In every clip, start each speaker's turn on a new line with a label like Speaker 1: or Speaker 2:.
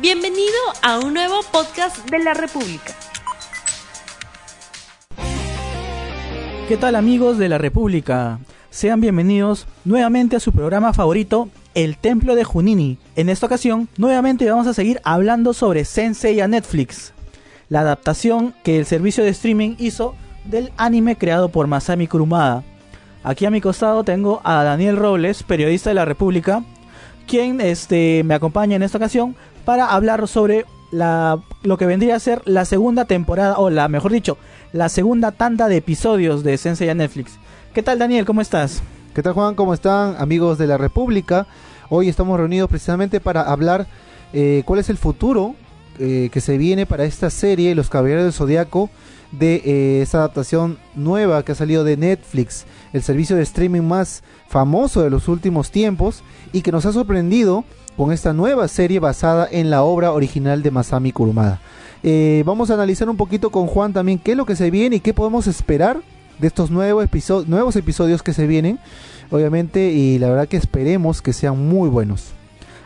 Speaker 1: Bienvenido a un nuevo podcast de la República.
Speaker 2: ¿Qué tal amigos de la República? Sean bienvenidos nuevamente a su programa favorito, El Templo de Junini. En esta ocasión, nuevamente vamos a seguir hablando sobre Sensei a Netflix, la adaptación que el servicio de streaming hizo del anime creado por Masami Kurumada. Aquí a mi costado tengo a Daniel Robles, periodista de la República, quien este, me acompaña en esta ocasión para hablar sobre la, lo que vendría a ser la segunda temporada, o la mejor dicho, la segunda tanda de episodios de Sensei a Netflix. ¿Qué tal Daniel? ¿Cómo estás?
Speaker 3: ¿Qué tal Juan? ¿Cómo están amigos de la República? Hoy estamos reunidos precisamente para hablar eh, cuál es el futuro eh, que se viene para esta serie, Los Caballeros del Zodiaco, de eh, esa adaptación nueva que ha salido de Netflix, el servicio de streaming más famoso de los últimos tiempos y que nos ha sorprendido con esta nueva serie basada en la obra original de Masami Kurumada. Eh, vamos a analizar un poquito con Juan también qué es lo que se viene y qué podemos esperar de estos nuevos, episodios nuevos episodios que se vienen, obviamente, y la verdad que esperemos que sean muy buenos.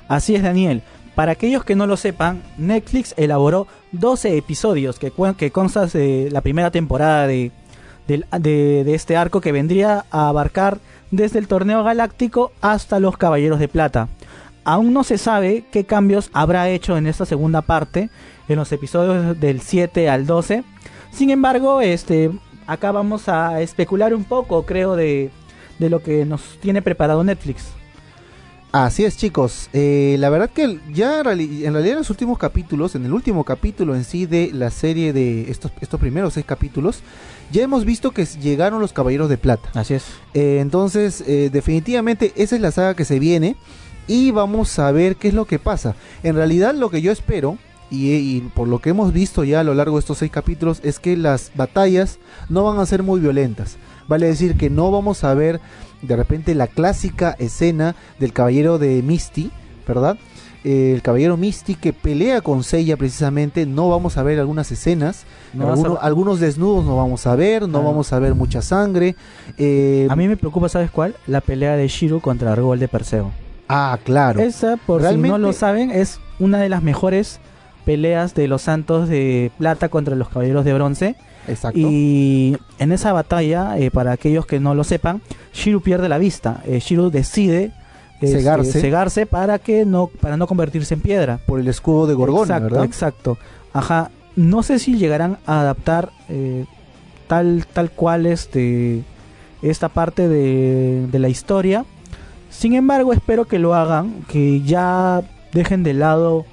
Speaker 2: Así es, Daniel. Para aquellos que no lo sepan, Netflix elaboró 12 episodios que, que constan de la primera temporada de, este arco que vendría a abarcar desde el torneo galáctico hasta los Caballeros de Plata. Aún no se sabe qué cambios habrá hecho en esta segunda parte, en los episodios del 7 al 12. Sin embargo, este, acá vamos a especular un poco, creo, de, de lo que nos tiene preparado Netflix.
Speaker 3: Así es, chicos. Eh, la verdad que ya en realidad en los últimos capítulos, en el último capítulo en sí de la serie de estos, estos primeros seis capítulos, ya hemos visto que llegaron los Caballeros de Plata.
Speaker 2: Así es.
Speaker 3: Eh, entonces, eh, definitivamente esa es la saga que se viene y vamos a ver qué es lo que pasa. En realidad lo que yo espero, y, y, por lo que hemos visto ya a lo largo de estos seis capítulos, es que las batallas no van a ser muy violentas. Vale decir que no vamos a ver de repente la clásica escena del caballero de Misty, ¿verdad? Eh, el caballero Misty que pelea con Seiya precisamente, no vamos a ver algunas escenas, no algunos, a... algunos, desnudos no vamos a ver, no vamos a ver mucha sangre.
Speaker 2: Eh... A mí me preocupa, ¿sabes cuál? La pelea de Shiro contra Argol de Perseo.
Speaker 3: Ah, claro.
Speaker 2: Esa, por Realmente... si no lo saben, es una de las mejores peleas de los santos de plata contra los caballeros de bronce.
Speaker 3: Exacto.
Speaker 2: Y en esa batalla, eh, para aquellos que no lo sepan, Shiru pierde la vista. Eh, Shiru decide
Speaker 3: cegarse.
Speaker 2: Este, cegarse para que no para no convertirse en piedra.
Speaker 3: Por el escudo de Gorgona,
Speaker 2: exacto,
Speaker 3: ¿verdad?
Speaker 2: Exacto. Ajá. No sé si llegarán a adaptar eh, tal tal cual este esta parte de, de la historia. Sin embargo, espero que lo hagan, que ya dejen de lado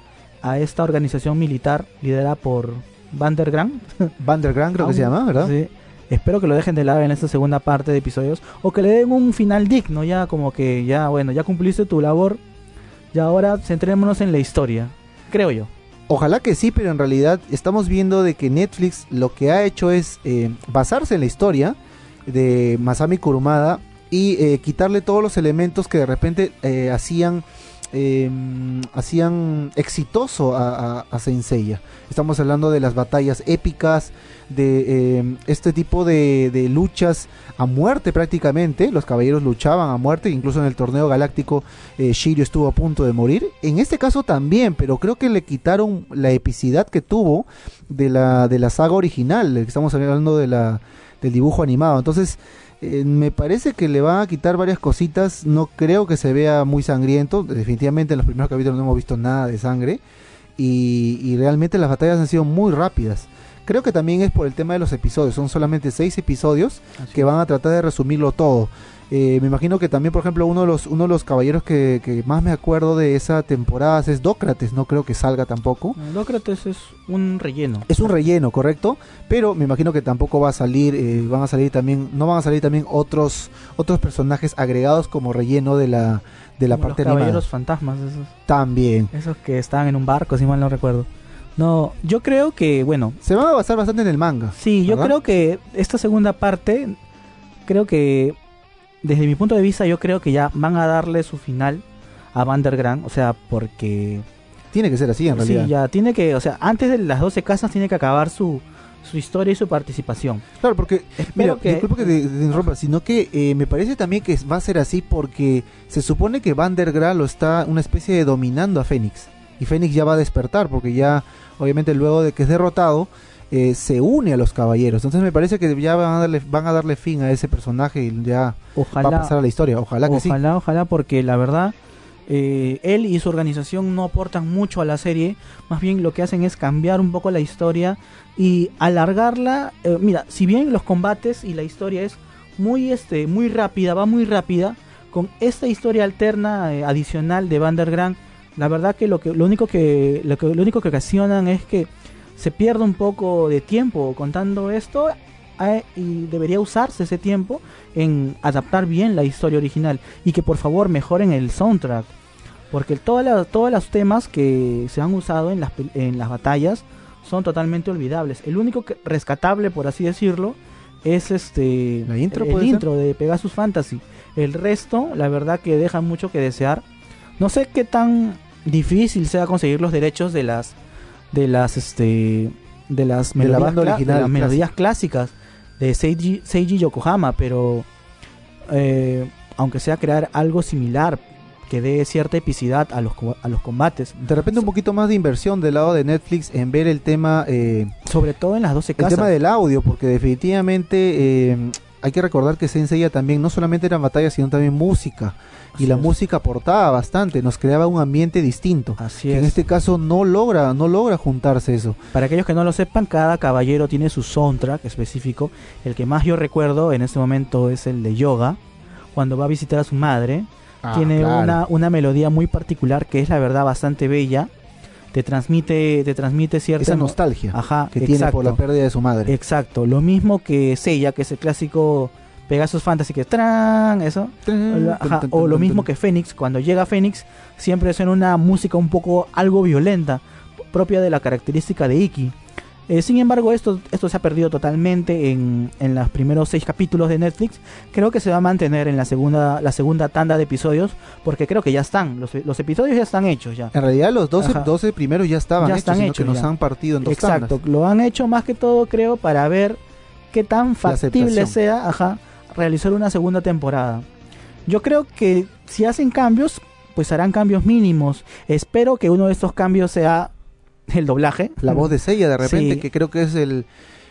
Speaker 2: a esta organización militar liderada por Vandergram.
Speaker 3: Vandergram creo que se llama, ¿verdad?
Speaker 2: Sí. Espero que lo dejen de lado en esta segunda parte de episodios o que le den un final digno, ya como que ya bueno, ya cumpliste tu labor. Y ahora centrémonos en la historia, creo yo.
Speaker 3: Ojalá que sí, pero en realidad estamos viendo de que Netflix lo que ha hecho es eh, basarse en la historia de Masami Kurumada y eh, quitarle todos los elementos que de repente eh, hacían eh, hacían exitoso a, Senseiya. Estamos hablando de las batallas épicas, de eh, este tipo de, de, luchas a muerte prácticamente. Los caballeros luchaban a muerte, incluso en el torneo galáctico eh, Shiryu estuvo a punto de morir. En este caso también, pero creo que le quitaron la epicidad que tuvo de la, de la saga original. Estamos hablando de la, del dibujo animado. Entonces, eh, me parece que le van a quitar varias cositas. No creo que se vea muy sangriento. Definitivamente en los primeros capítulos no hemos visto nada de sangre. Y, y realmente las batallas han sido muy rápidas. Creo que también es por el tema de los episodios. Son solamente seis episodios Así que van a tratar de resumirlo todo. Eh, me imagino que también, por ejemplo, uno de los, uno de los caballeros que, que, más me acuerdo de esa temporada es Dócrates. No creo que salga tampoco.
Speaker 2: Dócrates es un relleno.
Speaker 3: Es un relleno, correcto. Pero me imagino que tampoco va a salir, eh, van a salir también, no van a salir también otros, otros personajes agregados como relleno de la, de la
Speaker 2: como
Speaker 3: parte
Speaker 2: los caballeros
Speaker 3: animada.
Speaker 2: fantasmas, esos.
Speaker 3: También.
Speaker 2: Esos que estaban en un barco, si mal no recuerdo. No, yo creo que, bueno.
Speaker 3: Se van a basar bastante en el manga.
Speaker 2: Sí, yo creo que esta segunda parte, creo que, desde mi punto de vista, yo creo que ya van a darle su final a Vandergram. O sea, porque.
Speaker 3: Tiene que ser así, en realidad.
Speaker 2: Sí, ya tiene que, o sea, antes de las 12 casas tiene que acabar su, su historia y su participación.
Speaker 3: Claro, porque, mira, que, disculpa que te, te interrumpa, sino que eh, me parece también que va a ser así porque se supone que Vandergram lo está una especie de dominando a Fénix. y Fénix ya va a despertar porque ya obviamente luego de que es derrotado eh, se une a los caballeros. Entonces me parece que ya van a darle, van a darle fin a ese personaje y ya
Speaker 2: Ojalá,
Speaker 3: va a pasar a la historia. Ojalá que sí.
Speaker 2: ojalá, ojalá, porque la verdad, eh, él y su organización no aportan mucho a la serie. Más bien lo que hacen es cambiar un poco la historia y alargarla. Eh, mira, si bien los combates y la historia es muy, este, muy rápida, va muy rápida, con esta historia alterna eh, adicional de Vandergrand, la verdad que lo que lo único que lo que lo único que ocasionan es que se pierde un poco de tiempo contando esto eh, y debería usarse ese tiempo en adaptar bien la historia original y que por favor mejoren el soundtrack porque todas las, todos los temas que se han usado en las, en las batallas son totalmente olvidables. El único que, rescatable por así decirlo es este
Speaker 3: ¿La intro
Speaker 2: el
Speaker 3: ser?
Speaker 2: intro de Pegasus Fantasy. El resto la verdad que deja mucho que desear. No sé qué tan difícil sea conseguir los derechos de las de las este de las
Speaker 3: De la
Speaker 2: melodías, cla- de las melodías clásicas de Seiji, Seiji Yokohama, pero eh, aunque sea crear algo similar que dé cierta epicidad a los a los combates,
Speaker 3: De repente un poquito más de inversión del lado de Netflix en ver el tema eh,
Speaker 2: sobre todo en las 12
Speaker 3: el
Speaker 2: casas.
Speaker 3: tema del audio, porque definitivamente eh, hay que recordar que Senseiya también no solamente eran batallas, sino también música. Y la
Speaker 2: es.
Speaker 3: música aportaba bastante, nos creaba un ambiente distinto.
Speaker 2: Así
Speaker 3: Que en
Speaker 2: es.
Speaker 3: este caso no logra, no logra juntarse eso.
Speaker 2: Para aquellos que no lo sepan, cada caballero tiene su soundtrack específico. El que más yo recuerdo en este momento es el de Yoga, cuando va a visitar a su madre. tiene
Speaker 3: claro.
Speaker 2: una, una melodía muy particular que es la verdad bastante bella. Te transmite, te transmite cierta
Speaker 3: esa
Speaker 2: no-
Speaker 3: nostalgia
Speaker 2: Ajá,
Speaker 3: que tiene por la
Speaker 2: exacto.
Speaker 3: pérdida de su madre.
Speaker 2: Exacto, lo mismo que Seiya, que es el clásico Pegasus Fantasy, que tran, eso. Ajá, o lo mismo que Fénix, cuando llega Fénix, siempre suena una música un poco algo violenta, propia de la característica de Iki. Eh, sin embargo, esto, esto se ha perdido totalmente en, en los primeros seis capítulos de Netflix. Creo que se va a mantener en la segunda, la segunda tanda de episodios, porque creo que ya están, los, los episodios ya están hechos ya.
Speaker 3: En realidad los 12,
Speaker 2: Ajá.
Speaker 3: 12 primeros ya estaban
Speaker 2: Ya
Speaker 3: hechos,
Speaker 2: están
Speaker 3: sino
Speaker 2: hechos
Speaker 3: que nos
Speaker 2: ya.
Speaker 3: han partido en dos
Speaker 2: Exacto,
Speaker 3: tandas.
Speaker 2: lo han hecho más que todo, creo, para ver qué tan factible sea ajá, realizar una segunda temporada. Yo creo que si hacen cambios, pues harán cambios mínimos. Espero que uno de estos cambios sea el doblaje.
Speaker 3: La voz de Seiya de repente,
Speaker 2: Sí.
Speaker 3: que creo que es el,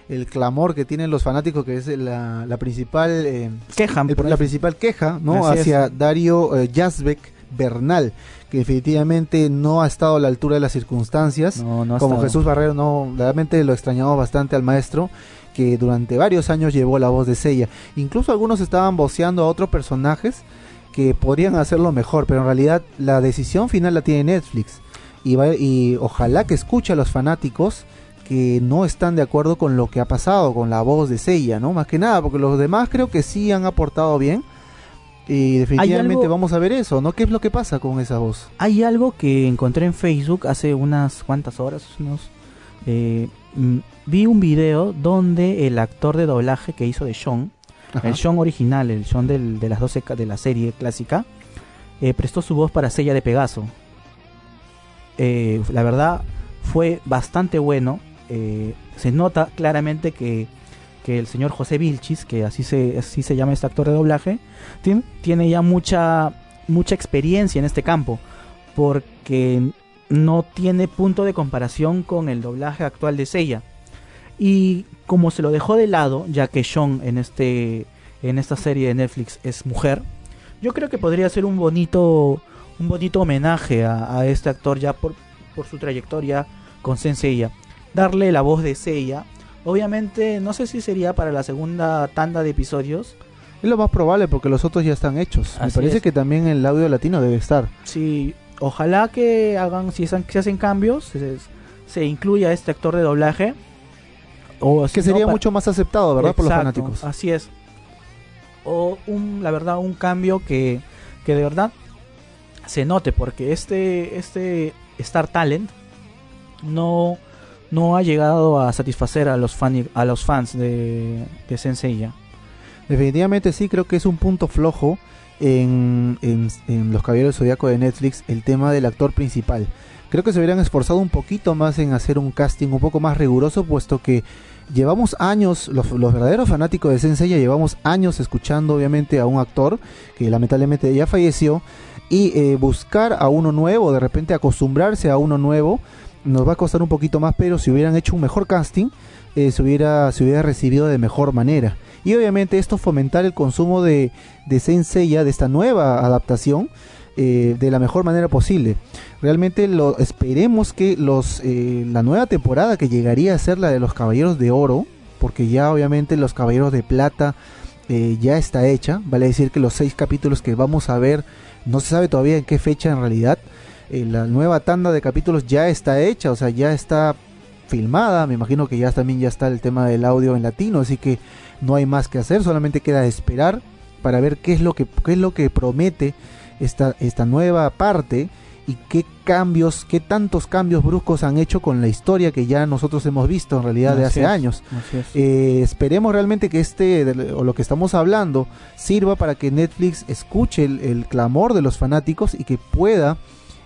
Speaker 3: el clamor que tienen los fanáticos, que es la, la principal... eh, el-
Speaker 2: por
Speaker 3: la principal queja no
Speaker 2: Así
Speaker 3: hacia Dario eh, Yazbek Bernal que definitivamente no ha estado a la altura de las circunstancias
Speaker 2: No, no ha
Speaker 3: como
Speaker 2: estado.
Speaker 3: Jesús Barrero no realmente lo extrañamos bastante al maestro que durante varios años llevó la voz de Seiya incluso algunos estaban voceando a otros personajes que podrían hacerlo mejor pero en realidad la decisión final la tiene Netflix y, va- y ojalá que escuche a los fanáticos que no están de acuerdo con lo que ha pasado con la voz de Seiya, ¿no? Más que nada, porque los demás creo que sí han aportado bien. Y definitivamente vamos a ver eso, ¿no? ¿Qué es lo que pasa con esa voz?
Speaker 2: Hay algo que encontré en Facebook hace unas cuantas horas, unos, eh, mm, vi un video donde el actor de doblaje que hizo de Sean,
Speaker 3: Ajá.
Speaker 2: el Sean original, el Sean del- de las 12 ca- de la serie clásica, eh, prestó su voz para Sella de Pegaso. Eh, la verdad fue bastante bueno. eh, se nota claramente que, que el señor José Vilchis, que así se, así se llama este actor de doblaje, tien- tiene ya mucha, mucha experiencia en este campo. Porque no tiene punto de comparación con el doblaje actual de Sella. Y como se lo dejó de lado, ya que Sean en este en esta serie de Netflix es mujer, yo creo que podría ser un bonito un bonito homenaje a, a este actor ya por, por su trayectoria con Senseiya. Darle la voz de Seiya. Obviamente, no sé si sería para la segunda tanda de episodios.
Speaker 3: Es lo más probable porque los otros ya están hechos. Me parece
Speaker 2: es.
Speaker 3: que también el audio latino debe estar.
Speaker 2: Sí, ojalá que hagan, si se, se hacen cambios, se, se incluya este actor de doblaje. O si
Speaker 3: Que sería mucho más aceptado, ¿verdad? Por los fanáticos.
Speaker 2: Así es. O un, la verdad, un cambio que, que de verdad se note, porque este, este Star Talent no, no ha llegado a satisfacer a los, fan, a los fans de, Senseiya.
Speaker 3: Definitivamente sí, creo que es un punto flojo en, en, Los Caballeros Zodíaco de Netflix el tema del actor principal. Creo que se hubieran esforzado un poquito más en hacer un casting un poco más riguroso, puesto que llevamos años, los, los verdaderos fanáticos de Senseiya llevamos años escuchando obviamente a un actor que lamentablemente ya falleció y eh, buscar a uno nuevo, de repente acostumbrarse a uno nuevo, nos va a costar un poquito más, pero si hubieran hecho un mejor casting, eh, se, hubiera, se hubiera recibido de mejor manera. Y obviamente esto fomentar el consumo de, de Senseiya, de esta nueva adaptación, eh, de la mejor manera posible. Realmente lo esperemos que los la nueva temporada que llegaría a ser la de los Caballeros de Oro, porque ya obviamente los Caballeros de Plata eh, ya está hecha, vale decir que los seis capítulos que vamos a ver no se sabe todavía en qué fecha en realidad. Eh, la nueva tanda de capítulos ya está hecha, o sea, ya está filmada. Me imagino que ya también ya está el tema del audio en latino, así que no hay más que hacer, solamente queda esperar para ver qué es lo que qué es lo que promete esta esta nueva parte y qué cambios, qué tantos cambios bruscos han hecho con la historia que ya nosotros hemos visto en realidad de hace
Speaker 2: es,
Speaker 3: años.
Speaker 2: es.
Speaker 3: Eh, esperemos realmente que este o lo que estamos hablando sirva para que Netflix escuche el, el clamor de los fanáticos y que pueda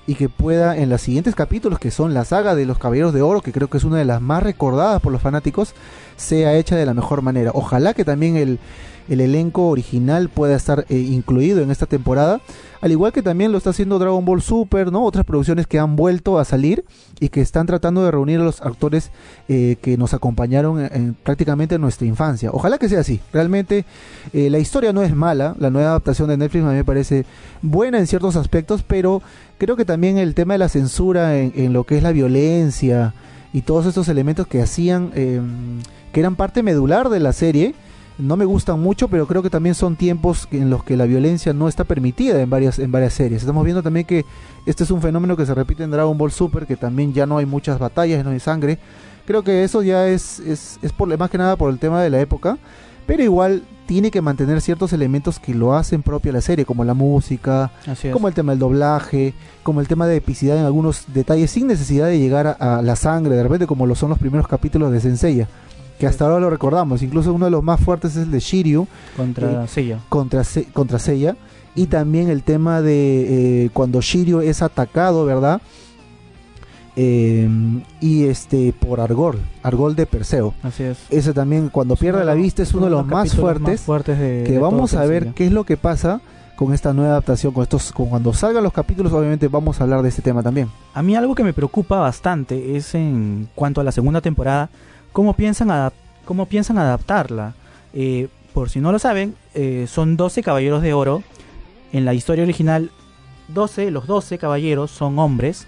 Speaker 3: y que pueda en los siguientes capítulos que son la saga de los Caballeros de Oro que creo que es una de las más recordadas por los fanáticos sea hecha de la mejor manera ojalá que también el, el elenco original pueda estar eh, incluido en esta temporada al igual que también lo está haciendo Dragon Ball Super no otras producciones que han vuelto a salir y que están tratando de reunir a los actores eh, que nos acompañaron en, en prácticamente en nuestra infancia. Ojalá que sea así. Realmente eh, la historia no es mala. La nueva adaptación de Netflix a me parece buena en ciertos aspectos, pero creo que también el tema de la censura en, en lo que es la violencia y todos estos elementos que hacían, eh, que eran parte medular de la serie, no me gustan mucho, pero creo que también son tiempos en los que la violencia no está permitida en varias, en varias series. Estamos viendo también que este es un fenómeno que se repite en Dragon Ball Super, que también ya no hay muchas batallas, no hay sangre. Creo que eso ya es, es, es por, más que nada por el tema de la época, pero igual tiene que mantener ciertos elementos que lo hacen propia la serie, como la música, como el tema del doblaje, como el tema de epicidad en algunos detalles, sin necesidad de llegar a, a la sangre, de repente como lo son los primeros capítulos de Senseiya, que hasta ahora lo recordamos, incluso uno de los más fuertes es el de Shiryu,
Speaker 2: contra
Speaker 3: eh,
Speaker 2: Seiya.
Speaker 3: contra, Se- contra Seiya y también el tema de eh, cuando Shiryu es atacado, ¿verdad? Eh, y este por Argol, Argol de Perseo.
Speaker 2: Así es.
Speaker 3: Ese también cuando pierde la vista es uno de los más fuertes
Speaker 2: fuertes de,
Speaker 3: que
Speaker 2: de
Speaker 3: vamos a ver qué es lo que pasa con esta nueva adaptación, con estos con cuando salgan los capítulos obviamente vamos a hablar de este tema también.
Speaker 2: A mí algo que me preocupa bastante es en cuanto a la segunda temporada, cómo piensan, cómo piensan adaptarla. Eh, por si no lo saben, eh, son 12 caballeros de oro. En la historia original, 12, los 12 caballeros son hombres.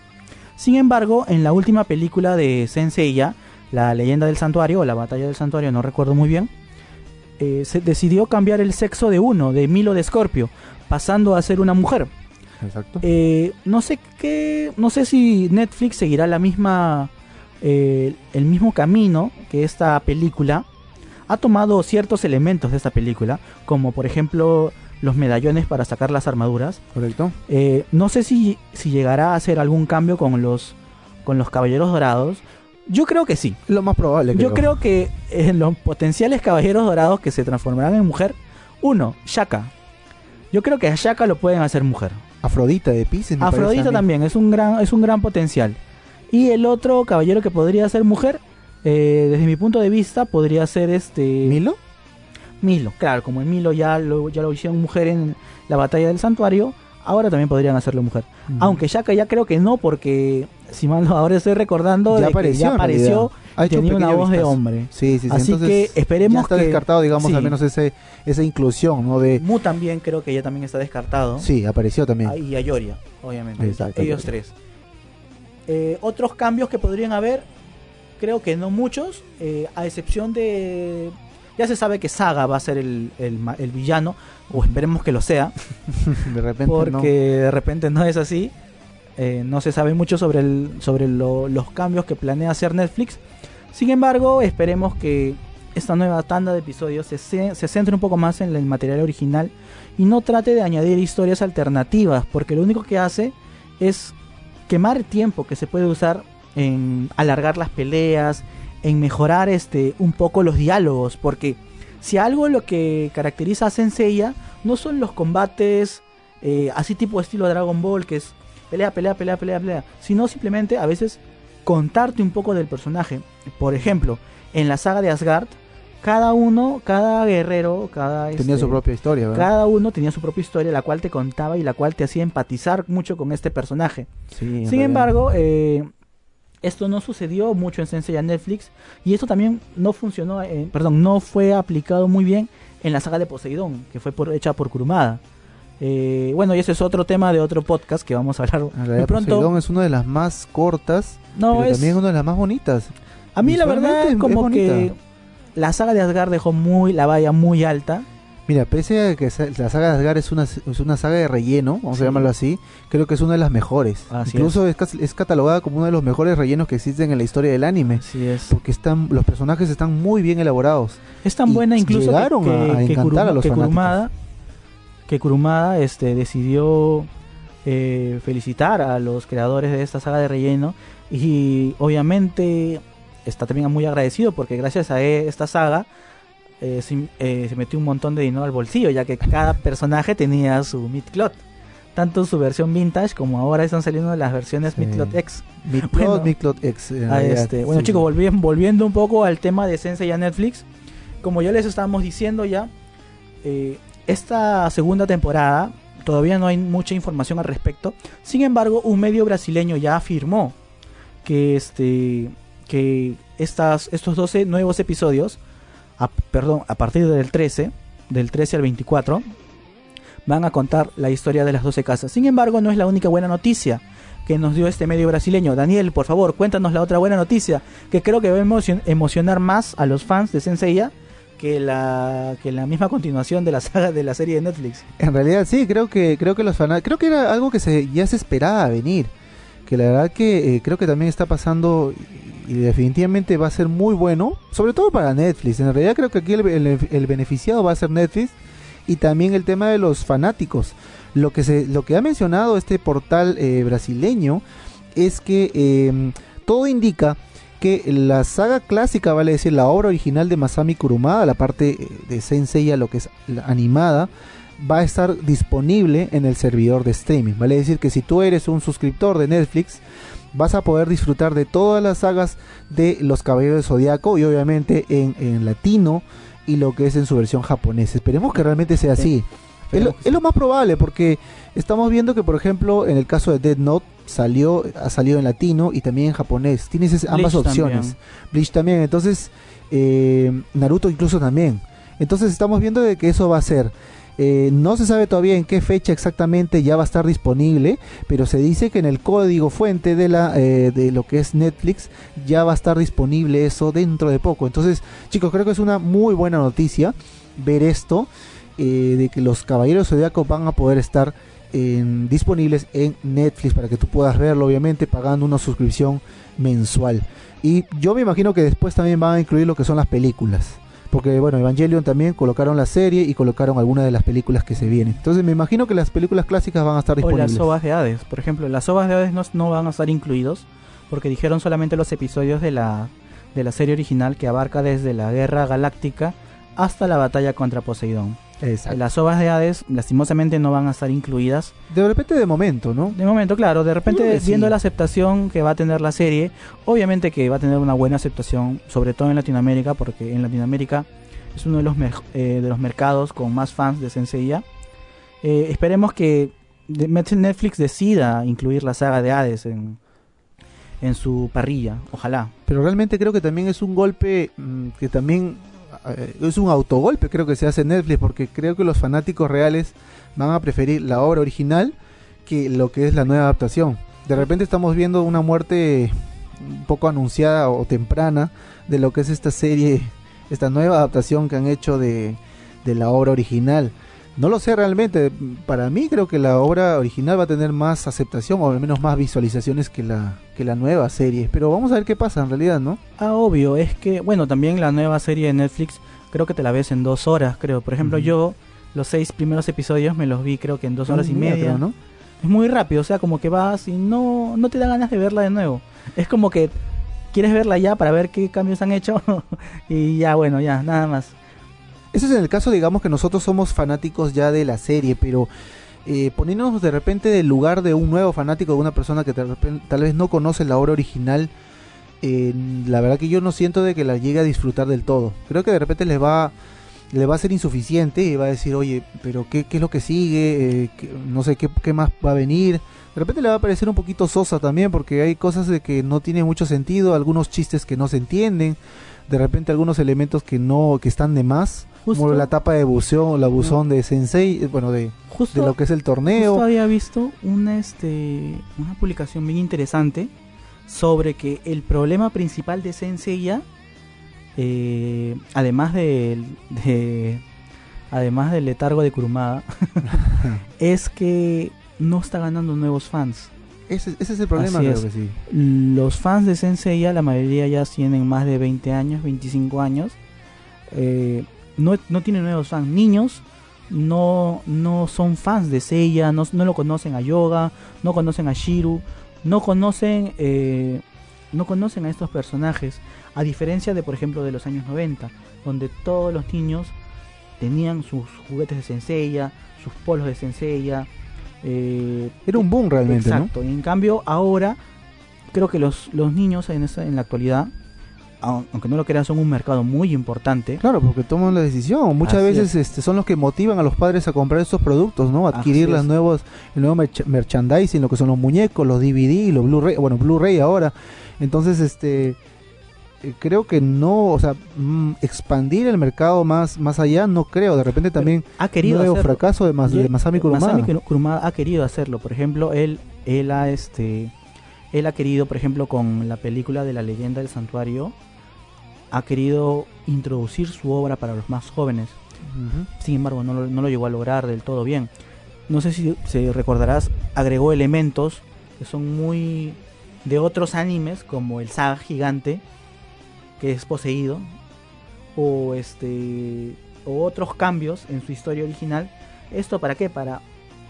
Speaker 2: Sin embargo, en la última película de Senseiya, la leyenda del santuario o la batalla del santuario, no recuerdo muy bien, eh, se decidió cambiar el sexo de uno, de Milo de Escorpio, pasando a ser una mujer.
Speaker 3: Exacto.
Speaker 2: Eh, no sé qué, no sé si Netflix seguirá la misma, eh, el mismo camino que esta película. Ha tomado ciertos elementos de esta película, como por ejemplo los medallones para sacar las armaduras.
Speaker 3: Correcto.
Speaker 2: Eh, no sé si, si llegará a hacer algún cambio con los, con los caballeros dorados. Yo creo que sí.
Speaker 3: Lo más probable
Speaker 2: Yo creo que en los potenciales caballeros dorados que se transformarán en mujer, uno, Shaka. Yo creo que a Shaka lo pueden hacer mujer.
Speaker 3: Afrodita de Pisces. me
Speaker 2: Afrodita también es un gran es un gran potencial. Y el otro caballero que podría ser mujer, eh, desde mi punto de vista, podría ser este
Speaker 3: ¿Milo?
Speaker 2: Milo. Claro, como el Milo ya lo, ya lo hicieron mujer en la batalla del santuario, ahora también podrían hacerlo mujer.
Speaker 3: Ujú.
Speaker 2: Aunque Shaka ya creo que no, porque si mal no, ahora estoy recordando
Speaker 3: Ya
Speaker 2: de que
Speaker 3: apareció,
Speaker 2: ya apareció.
Speaker 3: Ha un
Speaker 2: tenía una voz de hombre.
Speaker 3: Sí, sí, sí.
Speaker 2: Así
Speaker 3: entonces
Speaker 2: que esperemos
Speaker 3: ya está
Speaker 2: que-
Speaker 3: descartado, digamos,
Speaker 2: sí.
Speaker 3: al menos ese esa inclusión, ¿no? De
Speaker 2: Mu también creo que ya también está descartado.
Speaker 3: sí, apareció también.
Speaker 2: Y a Yoria, obviamente.
Speaker 3: Exacto,
Speaker 2: Ellos
Speaker 3: Yoria.
Speaker 2: tres. Eh, otros cambios que podrían haber, creo que no muchos, eh, a excepción de... Ya se sabe que Saga va a ser el, el el villano, o esperemos que lo sea,
Speaker 3: de repente
Speaker 2: porque
Speaker 3: no.
Speaker 2: de repente no es así. Eh, no se sabe mucho sobre, el, sobre lo- los cambios que planea hacer Netflix. Sin embargo, esperemos que esta nueva tanda de episodios se, se centre un poco más en el material original y no trate de añadir historias alternativas, porque lo único que hace es quemar el tiempo que se puede usar en alargar las peleas, en mejorar este un poco los diálogos, porque si algo lo que caracteriza a Senseiya no son los combates eh, así tipo estilo Dragon Ball, que es pelea, pelea, pelea, pelea, pelea, sino simplemente a veces contarte un poco del personaje. Por ejemplo, en la saga de Asgard, cada uno, cada guerrero, cada...
Speaker 3: Tenía
Speaker 2: este,
Speaker 3: su propia historia, ¿verdad?
Speaker 2: Cada uno tenía su propia historia, la cual te contaba y la cual te hacía empatizar mucho con este personaje.
Speaker 3: Sí,
Speaker 2: Sin embargo, eh, esto no sucedió mucho en Sensei Netflix y esto también no funcionó, eh, perdón, no fue aplicado muy bien en la saga de Poseidón, que fue por, hecha por Kurumada. Eh, bueno, y ese es otro tema de otro podcast que vamos a hablar
Speaker 3: En realidad,
Speaker 2: pronto.
Speaker 3: Poseidón es una de las más cortas,
Speaker 2: No,
Speaker 3: pero
Speaker 2: es,
Speaker 3: también una de las más bonitas.
Speaker 2: a mí la verdad es
Speaker 3: es
Speaker 2: como que la saga de Asgard dejó muy la valla muy alta.
Speaker 3: Mira, pese a que la saga de Asgard es una, es una saga de relleno, vamos
Speaker 2: Sí.
Speaker 3: a llamarlo así, creo que es una de las mejores.
Speaker 2: Así
Speaker 3: Incluso es. catalogada como uno de los mejores rellenos que existen en la historia del anime.
Speaker 2: Así es.
Speaker 3: Porque están, los personajes están muy bien elaborados.
Speaker 2: Es tan
Speaker 3: Y
Speaker 2: buena incluso que-
Speaker 3: llegaron
Speaker 2: que,
Speaker 3: a- a
Speaker 2: que
Speaker 3: encantar
Speaker 2: Kuruma-
Speaker 3: a los
Speaker 2: que
Speaker 3: fanáticos.
Speaker 2: Kurumada, que Kurumada, este, decidió eh, felicitar a los creadores de esta saga de relleno y obviamente está también muy agradecido porque gracias a e- esta saga eh, se, eh, se metió un montón de dinero al bolsillo ya que cada personaje tenía su midcloth tanto su versión vintage como ahora están saliendo las versiones
Speaker 3: Sí.
Speaker 2: midcloth X
Speaker 3: Midcloth,
Speaker 2: Bueno.
Speaker 3: X. en
Speaker 2: Ah, este, bueno
Speaker 3: sí.
Speaker 2: chicos, volvi- volviendo un poco al tema de Sensei a Netflix, como ya les estábamos diciendo ya, eh, esta segunda temporada todavía no hay mucha información al respecto. Sin embargo, un medio brasileño ya afirmó que este que estas estos 12 nuevos episodios, perdón, a partir del 13, del 13 al 24, van a contar la historia de las 12 casas. Sin embargo, no es la única buena noticia que nos dio este medio brasileño. Daniel, por favor, cuéntanos la otra buena noticia, que creo que va a emocion- emocionar más a los fans de Senseiya que la que la misma continuación de la saga de la serie de Netflix.
Speaker 3: En realidad sí, creo que creo que los fanáticos, creo que era algo que se ya se esperaba venir, que la verdad que eh, creo que también está pasando y definitivamente va a ser muy bueno, sobre todo para Netflix. En realidad creo que aquí el, beneficiado va a ser Netflix y también el tema de los fanáticos. Lo que se lo que ha mencionado este portal eh, brasileño es que eh, todo indica que la saga clásica, vale decir, la obra original de Masami Kurumada, la parte eh, de Senseiya, lo que es animada, va a estar disponible en el servidor de streaming. Vale decir que si tú eres un suscriptor de Netflix, vas a poder disfrutar de todas las sagas de los Caballeros del Zodiaco y obviamente en, en latino y lo que es en su versión japonesa. Esperemos que realmente sea así. Es lo, es más probable porque estamos viendo que por ejemplo en el caso de Dead Note salió ha salido en latino y también en japonés. Tienes es- ambas
Speaker 2: Bleach
Speaker 3: opciones.
Speaker 2: también.
Speaker 3: Bleach también. Entonces eh, Naruto incluso también. Entonces estamos viendo de que eso va a ser. Eh, no se sabe todavía en qué fecha exactamente ya va a estar disponible, pero se dice que en el código fuente de la eh, de lo que es Netflix ya va a estar disponible eso dentro de poco. Entonces, chicos, creo que es una muy buena noticia ver esto eh, de que los Caballeros Zodiaco van a poder estar disponibles en Netflix para que tú puedas verlo, obviamente pagando una suscripción mensual. Y yo me imagino que después también van a incluir lo que son las películas. Porque bueno, Evangelion también colocaron la serie y colocaron algunas de las películas que se vienen. Entonces me imagino que las películas clásicas van a estar
Speaker 2: O las
Speaker 3: disponibles.
Speaker 2: ovas de Hades, por ejemplo, las ovas de Hades no, no van a estar incluidos porque dijeron solamente los episodios de la de la serie original que abarca desde la Guerra Galáctica hasta la batalla contra Poseidón.
Speaker 3: Exacto.
Speaker 2: Las ovas de Hades lastimosamente no van a estar incluidas
Speaker 3: De repente de momento, ¿no?
Speaker 2: De momento, claro, de repente viendo la aceptación que va a tener la serie, obviamente que va a tener una buena aceptación, sobre todo en Latinoamérica, porque en Latinoamérica es uno de los, eh, de los mercados con más fans de Senseiya. Eh, esperemos que Netflix decida incluir la saga de Hades en, en su parrilla, ojalá.
Speaker 3: Pero realmente creo que también es un golpe mm, que también eh, es un autogolpe creo que se hace en Netflix porque creo que los fanáticos reales van a preferir la obra original que lo que es la nueva adaptación. De repente estamos viendo una muerte un poco anunciada o temprana de lo que es esta serie, esta nueva adaptación que han hecho de, de la obra original. No lo sé realmente, para mí creo que la obra original va a tener más aceptación o al menos más visualizaciones que la, que la nueva serie. Pero vamos a ver qué pasa en realidad, ¿no?
Speaker 2: Ah, obvio, es que, bueno, también la nueva serie de Netflix, creo que te la ves en dos horas, creo. Por ejemplo, yo los seis primeros episodios me los vi creo que en dos horas y media.
Speaker 3: creo, ¿no?
Speaker 2: Es muy rápido, o sea, como que vas y no, no te da ganas de verla de nuevo. Es como que quieres verla ya para ver qué cambios han hecho y ya, bueno, ya, nada más.
Speaker 3: Ese es en el caso, digamos, que nosotros somos fanáticos ya de la serie, pero eh, poniéndonos de repente del lugar de un nuevo fanático, de una persona que tal vez no conoce la obra original, eh, la verdad que yo no siento de que la llegue a disfrutar del todo. Creo que de repente les va le va a ser insuficiente y va a decir, oye, pero ¿qué, qué es lo que sigue? Eh, ¿qué- no sé ¿qué, qué más va a venir. De repente le va a parecer un poquito sosa también porque hay cosas de que no tienen mucho sentido, algunos chistes que no se entienden, de repente algunos elementos que no que están de más,
Speaker 2: Justo-
Speaker 3: como la tapa de buceo, la buzón de Sensei, eh, bueno, de,
Speaker 2: Justo,
Speaker 3: de lo que es el torneo.
Speaker 2: justo había visto una, este, una publicación bien interesante sobre que el problema principal de Senseiya, eh, además de, además del letargo de Kurumada, es que no está ganando nuevos fans.
Speaker 3: Ese, ese es el problema,
Speaker 2: Así
Speaker 3: creo
Speaker 2: es.
Speaker 3: que sí.
Speaker 2: Los fans de Senseiya, la mayoría ya tienen más de 20 años, 25 años. Eh, no, no tienen nuevos fans. Niños no, no son fans de Seiya, no, no lo conocen a Yoga, no conocen a Shiru, no conocen, eh, no conocen a estos personajes. A diferencia de, por ejemplo, de los años 90, donde todos los niños tenían sus juguetes de Senseiya, sus polos de Senseiya. eh,
Speaker 3: Era un boom realmente, ¿no?
Speaker 2: Exacto. Y en cambio, ahora creo que los, los niños en, esa- en la actualidad, aunque no lo crean, son un mercado muy importante.
Speaker 3: Claro, porque toman la decisión. Muchas
Speaker 2: Así
Speaker 3: veces este, son los que motivan a los padres a comprar estos productos, ¿no? Adquirir
Speaker 2: Así
Speaker 3: las
Speaker 2: es.
Speaker 3: nuevos, el nuevo merch- merchandising, lo que son los muñecos, los DVD, los Blu-ray, bueno, Blu-ray ahora. Entonces, este, eh, creo que no, o sea, mm, expandir el mercado más, más allá, no creo. De repente también
Speaker 2: Ha querido
Speaker 3: nuevo
Speaker 2: hacerlo.
Speaker 3: fracaso de, Mas- de Masami Kurumada.
Speaker 2: Masami Kuru- Kurumada ha querido hacerlo. Por ejemplo, él, él ha este él ha querido, por ejemplo, con la película de la leyenda del santuario, ha querido introducir su obra para los más jóvenes. Sin embargo, no lo, no lo llegó a lograr del todo bien. No sé si se recordarás, agregó elementos que son muy de otros animes, como el Saga Gigante, que es poseído, o este o otros cambios en su historia original. ¿Esto para qué? Para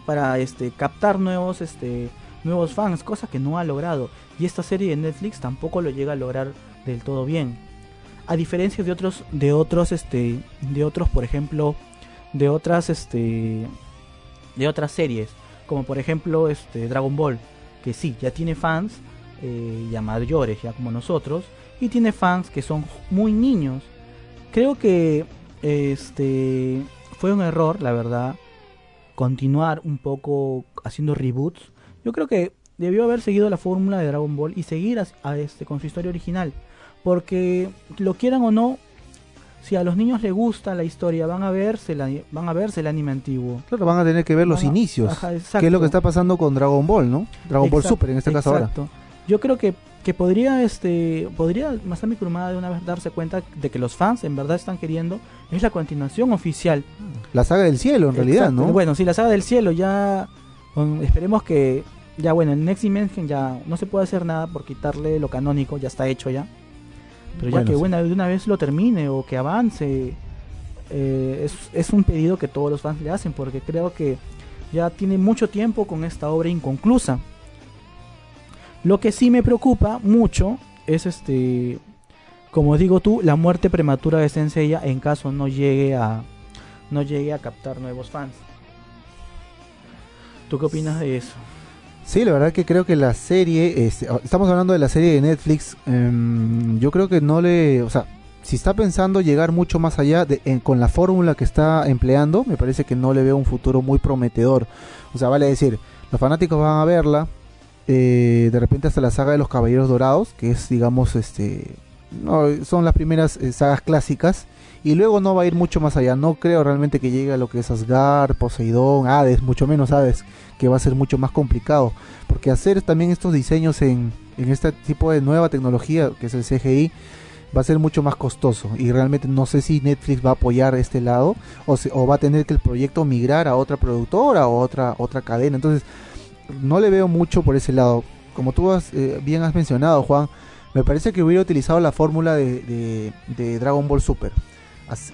Speaker 2: para este captar nuevos este nuevos fans, cosa que no ha logrado. Y esta serie de Netflix tampoco lo llega a lograr del todo bien. A diferencia de otros de otros este de otros, por ejemplo, de otras este de otras series, como por ejemplo este Dragon Ball, que sí, ya tiene fans eh, ya mayores, ya como nosotros, y tiene fans que son muy niños. Creo que este fue un error, la verdad, continuar un poco haciendo reboots. Yo creo que debió haber seguido la fórmula de Dragon Ball y seguir a, a este con su historia original, porque lo quieran o no, si a los niños les gusta la historia, van a verse la, van a verse el anime antiguo.
Speaker 3: Claro, van a tener que ver los
Speaker 2: Van a-
Speaker 3: inicios.
Speaker 2: Ajá,
Speaker 3: que es lo que está pasando con Dragon Ball, ¿no? Dragon Ball Super en este caso ahora.
Speaker 2: exacto. Yo creo que, que podría este podría Masami Kurumada de una vez darse cuenta de que los fans en verdad están queriendo es la continuación oficial.
Speaker 3: La saga del cielo, en realidad. ¿no?
Speaker 2: Bueno, sí, la saga del cielo ya um, esperemos que ya bueno, el Next Dimension ya no se puede hacer nada por quitarle lo canónico, ya está hecho ya. Pero ya que
Speaker 3: sí.
Speaker 2: bueno, de una vez lo termine o que avance eh, es, es un pedido que todos los fans le hacen porque creo que ya tiene mucho tiempo con esta obra inconclusa. Lo que sí me preocupa mucho es este, como digo tú, la muerte prematura de Senseiya en caso no llegue a no llegue a captar nuevos fans. ¿Tú qué opinas de eso?
Speaker 3: Sí, la verdad que creo que la serie, este, estamos hablando de la serie de Netflix, em, yo creo que no le, o sea, si está pensando llegar mucho más allá de- en- con la fórmula que está empleando, me parece que no le veo un futuro muy prometedor. O sea, vale decir, los fanáticos van a verla, eh, de repente hasta la saga de los Caballeros Dorados, que es, digamos, este, no, son las primeras eh, sagas clásicas, y luego no va a ir mucho más allá. No creo realmente que llegue a lo que es Asgard, Poseidón, Hades, mucho menos Hades, que va a ser mucho más complicado. Porque hacer también estos diseños en, en este tipo de nueva tecnología, que es el CGI, va a ser mucho más costoso. Y realmente no sé si Netflix va a apoyar este lado o, se- o va a tener que el proyecto migrar a otra productora o otra, otra cadena. Entonces, no le veo mucho por ese lado. Como tú has, eh, bien has mencionado, Juan, me parece que hubiera utilizado la fórmula de, Dragon Ball Super.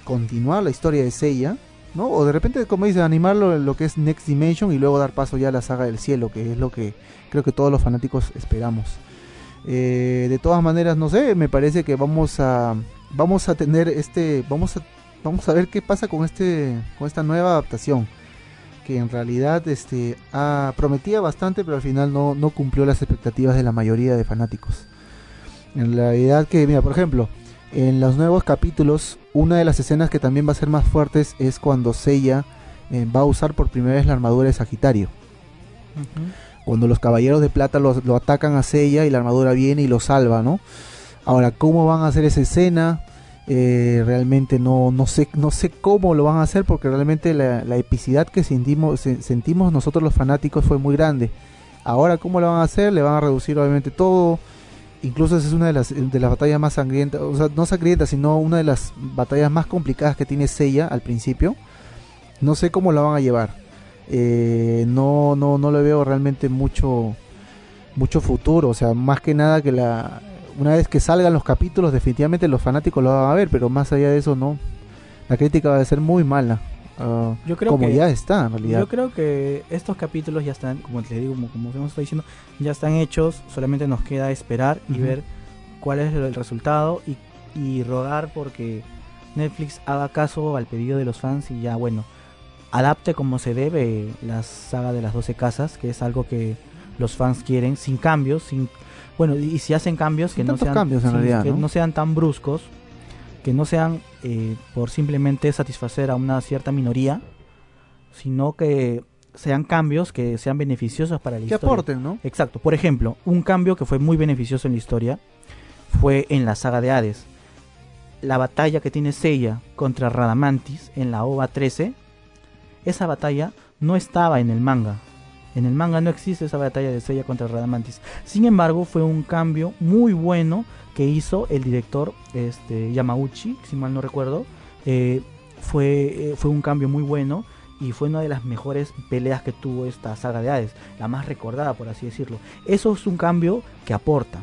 Speaker 3: Continuar la historia de Seiya, ¿no? O de repente, como dice, animarlo en lo que es Next Dimension y luego dar paso ya a la saga del cielo, que es lo que creo que todos los fanáticos esperamos. Eh, de todas maneras, no sé, me parece que vamos a vamos a tener este vamos a vamos a ver qué pasa con este con esta nueva adaptación que en realidad este ah, prometía bastante pero al final no, no cumplió las expectativas de la mayoría de fanáticos En realidad que, mira, por ejemplo, en los nuevos capítulos, una de las escenas que también va a ser más fuertes es cuando Seiya eh, va a usar por primera vez la armadura de Sagitario. Cuando los caballeros de plata lo, lo atacan a Seiya y la armadura viene y lo salva, ¿no? Ahora, ¿cómo van a hacer esa escena? Eh, realmente no, no, sé, no sé cómo lo van a hacer porque realmente la, la epicidad que sentimos, se- sentimos nosotros los fanáticos fue muy grande. Ahora, ¿cómo lo van a hacer? Le van a reducir obviamente todo. Incluso esa es una de las, de las batallas más sangrientas, o sea, no sangrientas, sino una de las batallas más complicadas que tiene Seiya al principio. No sé cómo la van a llevar. Eh, no, no, no le veo realmente mucho, mucho futuro. O sea, más que nada que la, una vez que salgan los capítulos, definitivamente los fanáticos lo van a ver, pero más allá de eso, no. La crítica va a ser muy mala. Ah,
Speaker 2: Yo creo
Speaker 3: como
Speaker 2: que
Speaker 3: ya está, en realidad.
Speaker 2: Yo creo que estos capítulos ya están, como les digo, como, como hemos estado diciendo, ya están hechos. Solamente nos queda esperar y ver cuál es el resultado y, y rogar porque Netflix haga caso al pedido de los fans y ya, bueno, adapte como se debe la saga de las 12 casas, que es algo que los fans quieren, sin cambios, sin bueno, y si hacen cambios que no sean
Speaker 3: cambios, en
Speaker 2: sin-
Speaker 3: realidad,
Speaker 2: que
Speaker 3: ¿no?
Speaker 2: no sean tan bruscos, que no sean eh, por simplemente satisfacer a una cierta minoría, sino que sean cambios que sean beneficiosos para la
Speaker 3: que
Speaker 2: historia.
Speaker 3: aporten, ¿no?
Speaker 2: Exacto. Por ejemplo, un cambio que fue muy beneficioso en la historia fue en la saga de Hades. La batalla que tiene Seiya contra Radamantis en la OVA 13, esa batalla no estaba en el manga. En el manga no existe esa batalla de Seiya contra Radamantis. Sin embargo, fue un cambio muy bueno que hizo el director este, Yamauchi, si mal no recuerdo. Eh, fue, eh, fue un cambio muy bueno y fue una de las mejores peleas que tuvo esta saga de Hades, la más recordada por así decirlo. Eso es un cambio que aporta.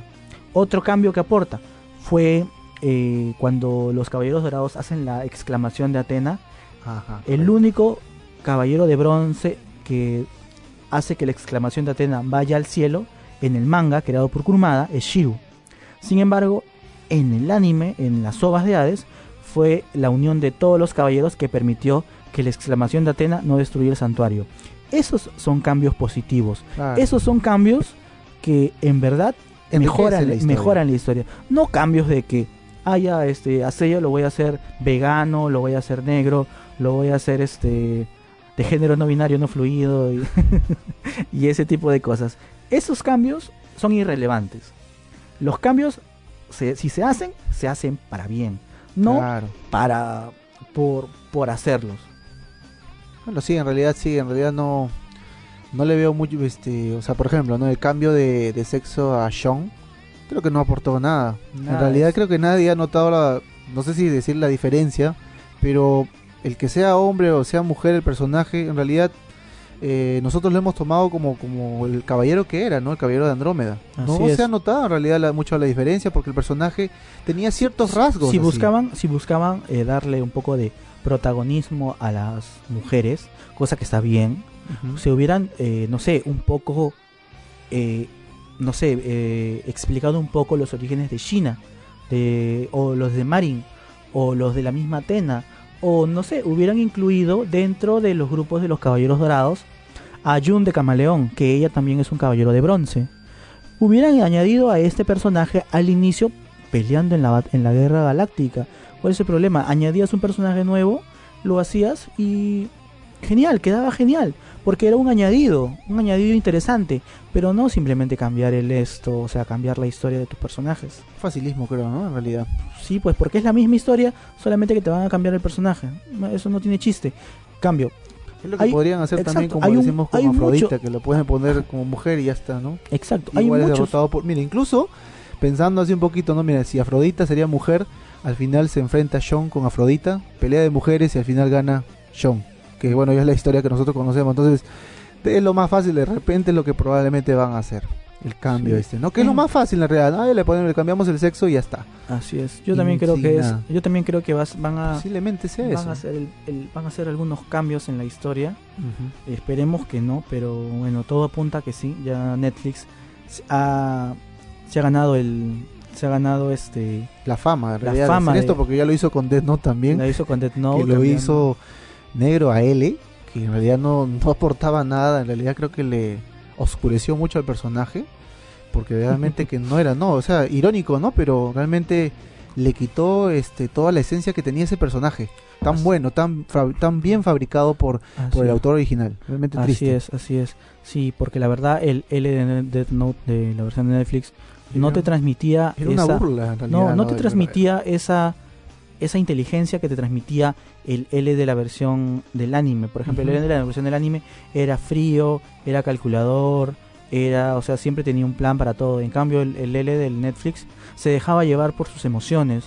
Speaker 2: Otro cambio que aporta fue eh, cuando los Caballeros Dorados hacen la exclamación de Atena,
Speaker 3: Ajá,
Speaker 2: el único caballero de bronce que hace que la exclamación de Atena vaya al cielo en el manga creado por Kurumada es Shiru. Sin embargo, en el anime, en las ovas de Hades, fue la unión de todos los caballeros que permitió que la exclamación de Atena no destruyera el santuario. Esos son cambios positivos. Esos son cambios que en verdad
Speaker 3: Enriquece
Speaker 2: mejoran,
Speaker 3: la historia.
Speaker 2: mejoran la historia. No cambios de que, ah, ya, este, a Seiya lo voy a hacer vegano, lo voy a hacer negro, lo voy a hacer este de género no binario, no fluido y, y ese tipo de cosas. Esos cambios son irrelevantes. Los cambios, se- si se hacen, se hacen para bien, no
Speaker 3: Claro.
Speaker 2: para por, por hacerlos.
Speaker 3: Bueno, sí, en realidad sí, en realidad no no le veo mucho este, o sea, por ejemplo, ¿no? El cambio de, de sexo a Sean creo que no aportó nada. en
Speaker 2: Nada,
Speaker 3: realidad
Speaker 2: es-
Speaker 3: creo que nadie ha notado la no sé si decir la diferencia, pero el que sea hombre o sea mujer el personaje, en realidad eh, nosotros lo hemos tomado como, como el caballero que era, ¿no? El caballero de Andrómeda. no
Speaker 2: es.
Speaker 3: se ha notado en realidad la- mucho la diferencia porque el personaje tenía ciertos rasgos.
Speaker 2: si
Speaker 3: así.
Speaker 2: buscaban si buscaban eh, darle un poco de protagonismo a las mujeres cosa que está bien se hubieran eh, no sé un poco eh, no sé eh, explicado un poco los orígenes de China de, o los de Marin o los de la misma Atena o no sé hubieran incluido dentro de los grupos de los caballeros dorados a Jun de Camaleón que ella también es un caballero de bronce hubieran añadido a este personaje al inicio peleando en la, en la guerra galáctica. ¿Cuál es el problema? Añadías un personaje nuevo, lo hacías y genial, quedaba genial, porque era un añadido, un añadido interesante, pero no simplemente cambiar el esto, o sea, cambiar la historia de tus personajes.
Speaker 3: Facilismo creo, ¿no? En realidad.
Speaker 2: Sí, pues porque es la misma historia, solamente que te van a cambiar el personaje. Eso no tiene chiste. Cambio,
Speaker 3: Es lo que
Speaker 2: Hay-
Speaker 3: podrían hacer también como
Speaker 2: hay un-
Speaker 3: decimos con
Speaker 2: hay
Speaker 3: Afrodita,
Speaker 2: mucho-
Speaker 3: que lo pueden poner como mujer y ya está, ¿no?
Speaker 2: exacto, hay
Speaker 3: Igual es
Speaker 2: muchos
Speaker 3: derrotado por... Mira, incluso pensando así un poquito, ¿no? Mira, si Afrodita sería mujer, al final se enfrenta Sean con Afrodita, pelea de mujeres y al final gana Sean. Que bueno, ya es la historia que nosotros conocemos. Entonces, es lo más fácil, de repente es lo que probablemente van a hacer. El cambio
Speaker 2: Sí.
Speaker 3: este, ¿no? Que es lo más fácil en realidad. Ah, le, ponemos, le cambiamos el sexo y ya está.
Speaker 2: Así es. Yo también creo que es, yo también creo que vas, van a
Speaker 3: Posiblemente sea
Speaker 2: van
Speaker 3: eso.
Speaker 2: a hacer el- el- van a hacer algunos cambios en la historia. Esperemos que no, pero bueno, todo apunta a que sí. Ya Netflix ha, se ha ganado el se ha ganado este
Speaker 3: La fama, en
Speaker 2: La
Speaker 3: realidad. de
Speaker 2: fama de-
Speaker 3: esto porque ya lo hizo con Death Note también.
Speaker 2: la hizo con Death Note,
Speaker 3: que lo
Speaker 2: también.
Speaker 3: hizo negro a L, que en realidad no, no aportaba nada, en realidad creo que le oscureció mucho al personaje. porque realmente que no era, no, o sea, irónico, ¿no? Pero realmente le quitó este toda la esencia que tenía ese personaje, tan
Speaker 2: Así-
Speaker 3: bueno, tan tan bien fabricado por,
Speaker 2: Así
Speaker 3: por el autor original, realmente
Speaker 2: Así
Speaker 3: triste.
Speaker 2: es, así es. Sí, porque la verdad el L de Death Note de la versión de Netflix no
Speaker 3: Era-
Speaker 2: te transmitía
Speaker 3: Era una
Speaker 2: esa
Speaker 3: burla en realidad.
Speaker 2: no, no te transmitía esa esa inteligencia que te transmitía el L de la versión del anime. Por ejemplo, el L de la versión del anime era frío, era calculador, era, o sea, siempre tenía un plan para todo. En cambio, el, el L del Netflix se dejaba llevar por sus emociones.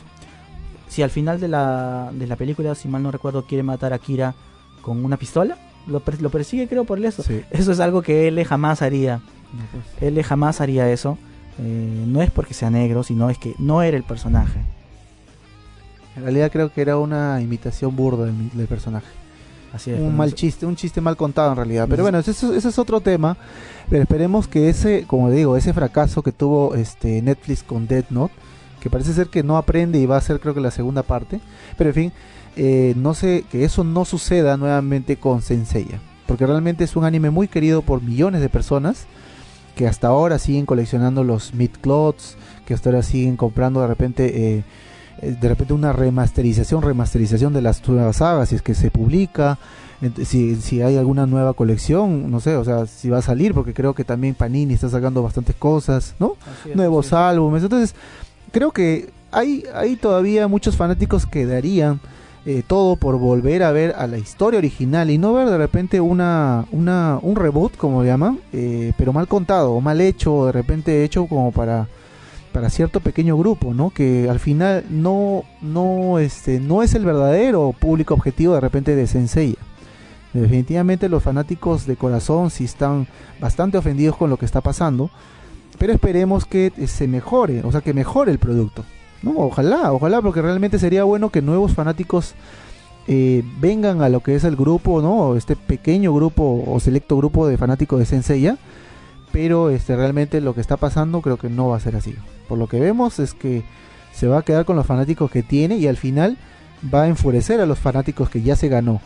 Speaker 2: Si al final de la, de la película, si mal no recuerdo, quiere matar a Kira con una pistola, lo, lo persigue creo por eso.
Speaker 3: Sí.
Speaker 2: Eso es algo que L jamás haría.
Speaker 3: No, pues.
Speaker 2: L jamás haría eso. Eh, no es porque sea negro, sino es que no era el personaje.
Speaker 3: En realidad creo que era una imitación burda del, personaje.
Speaker 2: Así es.
Speaker 3: un mal chiste, un chiste mal contado en realidad. Pero bueno, ese, es- ese es otro tema. Pero esperemos que ese, como digo, ese fracaso que tuvo este Netflix con Death Note, que parece ser que no aprende y va a ser creo que la segunda parte. Pero en fin, eh, no sé, que eso no suceda nuevamente con Senseiya. Porque realmente es un anime muy querido por millones de personas que hasta ahora siguen coleccionando los mid clots, que hasta ahora siguen comprando de repente eh, de repente una remasterización, remasterización de las nuevas sagas, si es que se publica, si, si hay alguna nueva colección, no sé, o sea, si va a salir, porque creo que también Panini está sacando bastantes cosas, ¿no?
Speaker 2: Es,
Speaker 3: Nuevos álbumes, entonces creo que hay, hay todavía muchos fanáticos que darían eh, todo por volver a ver a la historia original y no ver de repente una, una un reboot, como llaman, eh, pero mal contado o mal hecho, o de repente hecho como para para cierto pequeño grupo, ¿no? Que al final no no este no es el verdadero público objetivo de repente de Senseiya. Definitivamente los fanáticos de corazón sí están bastante ofendidos con lo que está pasando, pero esperemos que eh, se mejore, o sea, que mejore el producto. Ojalá, ojalá, porque realmente sería bueno que nuevos fanáticos eh, vengan a lo que es el grupo, ¿no? Este pequeño grupo o selecto grupo de fanáticos de Senseiya, pero este realmente lo que está pasando creo que no va a ser así. Por lo que vemos es que se va a quedar con los fanáticos que tiene y al final va a enfurecer a los fanáticos que ya se ganó.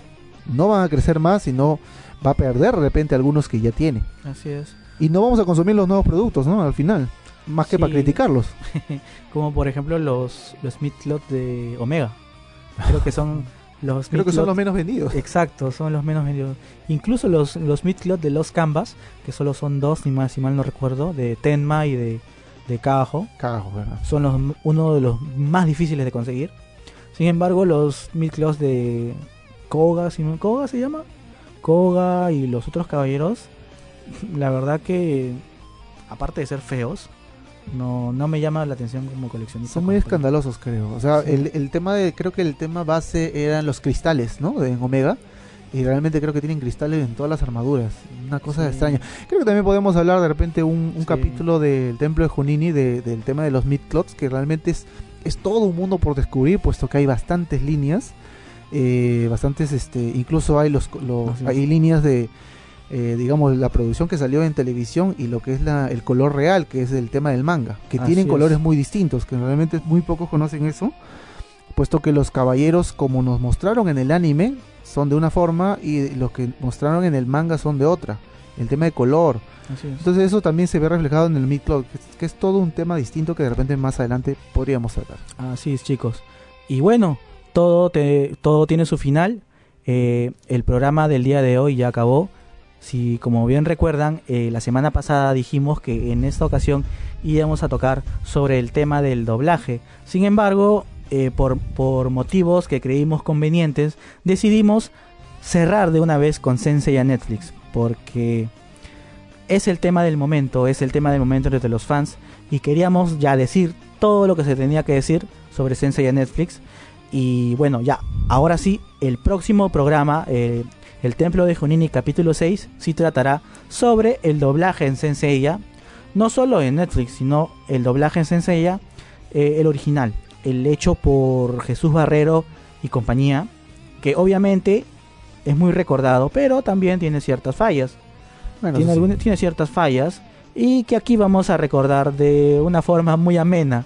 Speaker 3: No van a crecer más, sino va a perder de repente algunos que ya tiene.
Speaker 2: Así es.
Speaker 3: Y no vamos a consumir los nuevos productos, ¿no? Al final. Más que
Speaker 2: Sí.
Speaker 3: para criticarlos.
Speaker 2: Como por ejemplo los, los midclot de Omega. Creo que son los
Speaker 3: Creo que son los menos vendidos.
Speaker 2: Exacto, son los menos vendidos. Incluso los, los midclot de los Canvas, que solo son dos, ni más, si mal no recuerdo, de Tenma y de, de Kaho,
Speaker 3: Carajo, ¿verdad?
Speaker 2: son los, uno de los más difíciles de conseguir. Sin embargo, los midclots de Koga, si no- Koga se llama, Koga y los otros caballeros, la verdad que, aparte de ser feos, no, no me llama la atención como coleccionista.
Speaker 3: Son muy escandalosos, creo. O sea,
Speaker 2: Sí.
Speaker 3: el, el tema de, creo que el tema base eran los cristales, ¿no? De en Omega. Y realmente creo que tienen cristales en todas las armaduras. Una cosa
Speaker 2: Sí.
Speaker 3: extraña. Creo que también podemos hablar de repente un, un
Speaker 2: Sí.
Speaker 3: capítulo del templo de Junini de- del tema de los midclots, que realmente es, es todo un mundo por descubrir, puesto que hay bastantes líneas. eh, bastantes, este, incluso hay los, los- hay líneas de, eh, digamos, la producción que salió en televisión y lo que es la, el color real, que es el tema del manga, que
Speaker 2: Así
Speaker 3: tienen
Speaker 2: es.
Speaker 3: colores muy distintos, que realmente muy pocos conocen eso, puesto que los caballeros, como nos mostraron en el anime, son de una forma y los que mostraron en el manga son de otra. El tema de color.
Speaker 2: Así es.
Speaker 3: Entonces eso también se ve reflejado en el Midcloud, que, es- que es todo un tema distinto que de repente más adelante podríamos tratar.
Speaker 2: Así es, chicos. Y bueno, todo, te- todo tiene su final. Eh, el programa del día de hoy ya acabó. Si, como bien recuerdan, eh, la semana pasada dijimos que en esta ocasión íbamos a tocar sobre el tema del doblaje. Sin embargo, eh, por, por motivos que creímos convenientes, decidimos cerrar de una vez con Sensei a Netflix. Porque es el tema del momento, es el tema del momento entre los fans. Y queríamos ya decir todo lo que se tenía que decir sobre Sensei a Netflix. Y bueno, ya, ahora sí, el próximo programa, eh, El Templo de Junini capítulo 6, sí tratará sobre el doblaje en Senseiya. No solo en Netflix, sino el doblaje en Senseiya, eh, el original, el hecho por Jesús Barrero y compañía, que obviamente es muy recordado, pero también tiene ciertas fallas
Speaker 3: Bueno,
Speaker 2: tiene,
Speaker 3: sí.
Speaker 2: ciertas fallas y que aquí vamos a recordar de una forma muy amena.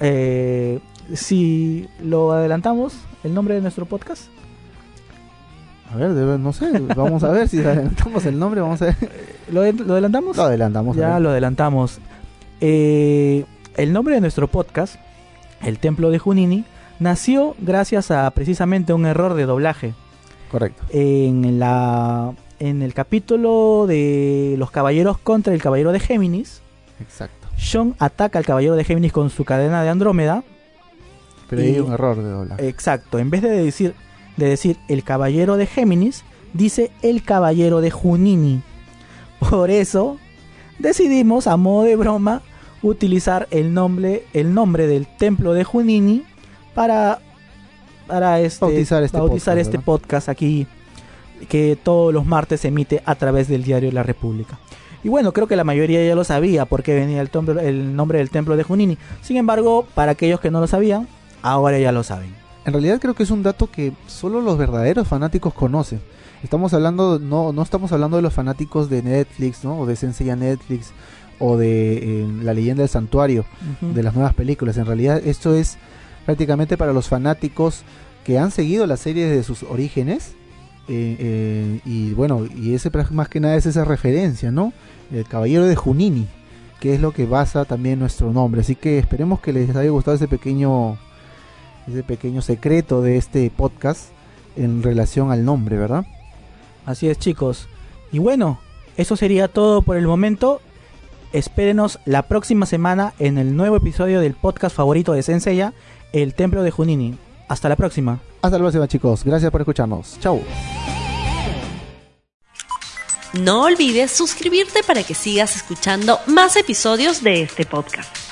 Speaker 2: Eh, si lo adelantamos, el nombre de nuestro podcast.
Speaker 3: A ver, de no sé, vamos a ver si adelantamos el nombre, vamos a ver.
Speaker 2: ¿Lo, lo adelantamos?
Speaker 3: Lo adelantamos.
Speaker 2: ya lo adelantamos. Eh, el nombre de nuestro podcast, El Templo de Junini, nació gracias a precisamente un error de doblaje.
Speaker 3: Correcto.
Speaker 2: En, la, en el capítulo de los caballeros contra el caballero de Géminis,
Speaker 3: Exacto.
Speaker 2: Sean ataca al caballero de Géminis con su cadena de Andrómeda.
Speaker 3: Pero
Speaker 2: Y-
Speaker 3: hay un error de doblaje.
Speaker 2: Exacto, en vez de decir, de decir el caballero de Géminis, dice el caballero de Junini. Por eso decidimos, a modo de broma, utilizar el nombre, el nombre del templo de Junini para, para este,
Speaker 3: Bautizar este
Speaker 2: bautizar
Speaker 3: podcast,
Speaker 2: este podcast aquí que todos los martes se emite a través del diario La República. Y bueno, creo que la mayoría ya lo sabía porque venía el, templo- el nombre del templo de Junini. Sin embargo, para aquellos que no lo sabían, ahora ya lo saben.
Speaker 3: En realidad creo que es un dato que solo los verdaderos fanáticos conocen. Estamos hablando, no, no estamos hablando de los fanáticos de Netflix, ¿no? O de Senseiya Netflix, o de eh, La leyenda del santuario, de las nuevas películas. En realidad esto es prácticamente para los fanáticos que han seguido la serie desde sus orígenes. eh, eh, y bueno, y ese más que nada es esa referencia, ¿no? El caballero de Junini, que es lo que basa también nuestro nombre. Así que esperemos que les haya gustado ese pequeño, ese pequeño secreto de este podcast en relación al nombre, ¿verdad?
Speaker 2: Así es, chicos. Y bueno, eso sería todo por el momento. Espérenos la próxima semana en el nuevo episodio del podcast favorito de Senseiya, El Templo de Junini. Hasta la próxima.
Speaker 3: Hasta la próxima, chicos. Gracias por escucharnos. Chau.
Speaker 1: No olvides suscribirte para que sigas escuchando más episodios de este podcast.